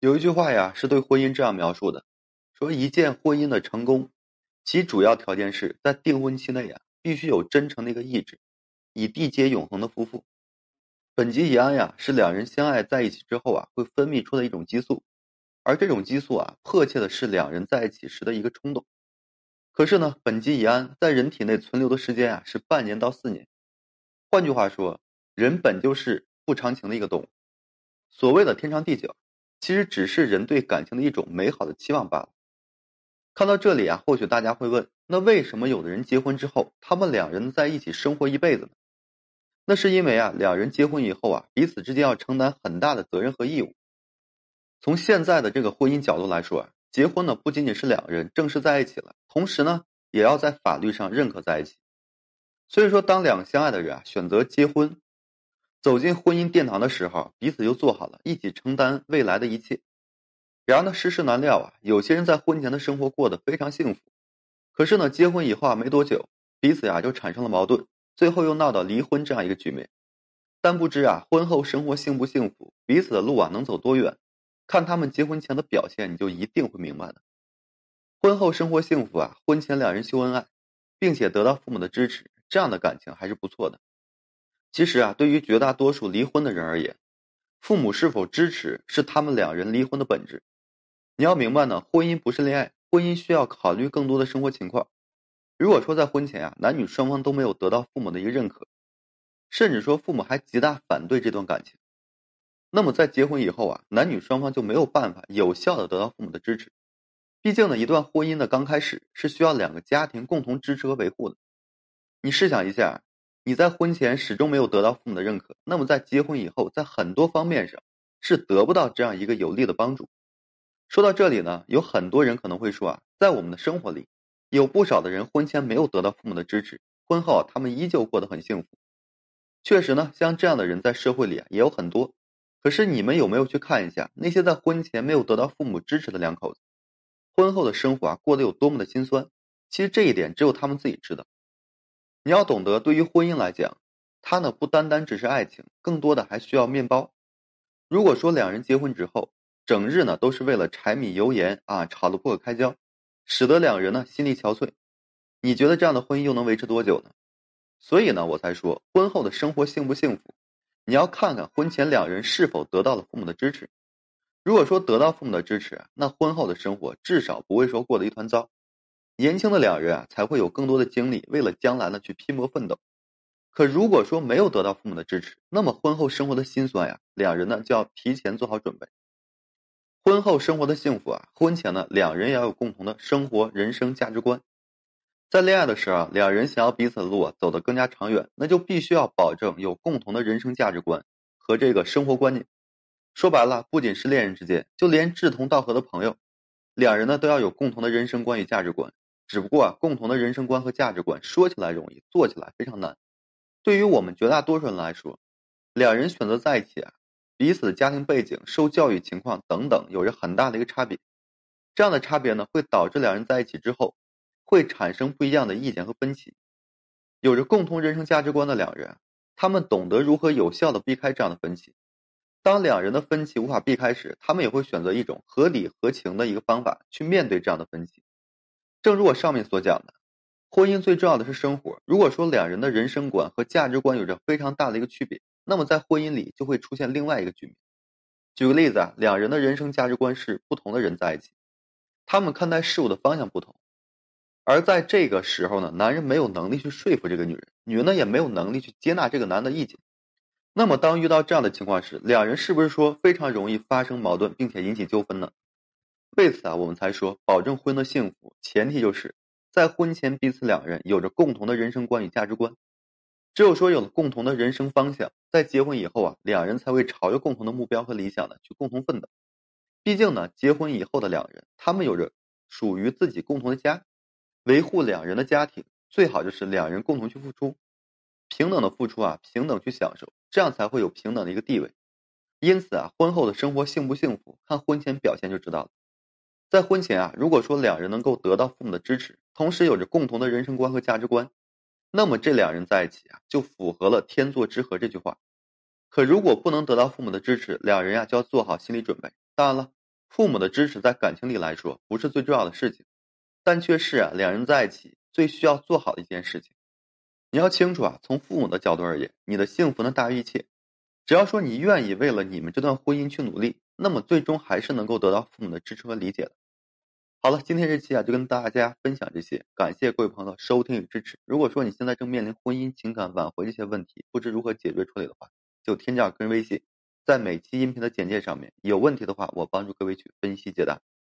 有一句话呀，是对婚姻这样描述的：说一件婚姻的成功，其主要条件是在订婚期内呀，必须有真诚的一个意志，以缔结永恒的夫妇。苯基乙胺呀，是两人相爱在一起之后啊，会分泌出的一种激素，而这种激素啊，迫切的是两人在一起时的一个冲动。可是呢，苯基乙胺在人体内存留的时间啊，是半年到四年。换句话说，人本就是不长情的一个动物。所谓的天长地久。其实只是人对感情的一种美好的期望罢了。看到这里啊，或许大家会问：那为什么有的人结婚之后，他们两人在一起生活一辈子呢？那是因为啊，两人结婚以后啊，彼此之间要承担很大的责任和义务。从现在的这个婚姻角度来说啊，结婚呢不仅仅是两人正式在一起了，同时呢，也要在法律上认可在一起。所以说，当两相爱的人啊选择结婚。走进婚姻殿堂的时候，彼此就做好了一起承担未来的一切。然而呢，世事难料啊，有些人在婚前的生活过得非常幸福，可是呢，结婚以后啊没多久，彼此呀就产生了矛盾，最后又闹到离婚这样一个局面。但不知啊，婚后生活幸不幸福，彼此的路啊能走多远，看他们结婚前的表现，你就一定会明白的。婚后生活幸福啊，婚前两人秀恩爱，并且得到父母的支持，这样的感情还是不错的。其实啊，对于绝大多数离婚的人而言，父母是否支持是他们两人离婚的本质。你要明白呢，婚姻不是恋爱，婚姻需要考虑更多的生活情况。如果说在婚前啊，男女双方都没有得到父母的一个认可，甚至说父母还极大反对这段感情，那么在结婚以后啊，男女双方就没有办法有效的得到父母的支持。毕竟呢，一段婚姻的刚开始是需要两个家庭共同支持和维护的。你试想一下。你在婚前始终没有得到父母的认可，那么在结婚以后，在很多方面上是得不到这样一个有力的帮助。说到这里呢，有很多人可能会说啊，在我们的生活里，有不少的人婚前没有得到父母的支持，婚后他们依旧过得很幸福。确实呢，像这样的人在社会里啊也有很多。可是你们有没有去看一下那些在婚前没有得到父母支持的两口子，婚后的生活啊过得有多么的心酸？其实这一点只有他们自己知道。你要懂得，对于婚姻来讲，它呢不单单只是爱情，更多的还需要面包。如果说两人结婚之后，整日呢都是为了柴米油盐啊吵得不可开交，使得两人呢心力憔悴，你觉得这样的婚姻又能维持多久呢？所以呢，我才说婚后的生活幸不幸福，你要看看婚前两人是否得到了父母的支持。如果说得到父母的支持，那婚后的生活至少不会说过得一团糟。年轻的两人啊，才会有更多的精力，为了将来呢去拼搏奋斗。可如果说没有得到父母的支持，那么婚后生活的辛酸呀，两人呢就要提前做好准备。婚后生活的幸福啊，婚前呢两人也要有共同的生活、人生价值观。在恋爱的时候啊，两人想要彼此的路啊走得更加长远，那就必须要保证有共同的人生价值观和这个生活观念。说白了，不仅是恋人之间，就连志同道合的朋友，两人呢都要有共同的人生观与价值观。只不过啊，共同的人生观和价值观说起来容易，做起来非常难。对于我们绝大多数人来说，两人选择在一起啊，彼此的家庭背景、受教育情况等等有着很大的一个差别。这样的差别呢，会导致两人在一起之后会产生不一样的意见和分歧。有着共同人生价值观的两人，他们懂得如何有效的避开这样的分歧。当两人的分歧无法避开时，他们也会选择一种合理合情的一个方法去面对这样的分歧。正如我上面所讲的，婚姻最重要的是生活。如果说两人的人生观和价值观有着非常大的一个区别，那么在婚姻里就会出现另外一个局面。举个例子啊，两人的人生价值观是不同的人在一起，他们看待事物的方向不同，而在这个时候呢，男人没有能力去说服这个女人，女人呢也没有能力去接纳这个男的意见。那么当遇到这样的情况时，两人是不是说非常容易发生矛盾，并且引起纠纷呢？为此啊，我们才说保证婚姻的幸福，前提就是在婚前彼此两人有着共同的人生观与价值观。只有说有了共同的人生方向，在结婚以后啊，两人才会朝着共同的目标和理想呢去共同奋斗。毕竟呢，结婚以后的两人，他们有着属于自己共同的家，维护两人的家庭，最好就是两人共同去付出，平等的付出啊，平等去享受，这样才会有平等的一个地位。因此啊，婚后的生活幸不幸福，看婚前表现就知道了。在婚前啊，如果说两人能够得到父母的支持，同时有着共同的人生观和价值观，那么这两人在一起啊，就符合了天作之合这句话。可如果不能得到父母的支持，两人呀就要做好心理准备。当然了，父母的支持在感情里来说不是最重要的事情，但却是啊两人在一起最需要做好的一件事情。你要清楚啊，从父母的角度而言，你的幸福呢大于一切。只要说你愿意为了你们这段婚姻去努力，那么最终还是能够得到父母的支持和理解的。好了，今天这期啊就跟大家分享这些，感谢各位朋友的收听与支持。如果说你现在正面临婚姻、情感挽回这些问题，不知如何解决处理的话，就添加个人微信，在每期音频的简介上面，有问题的话我帮助各位去分析解答。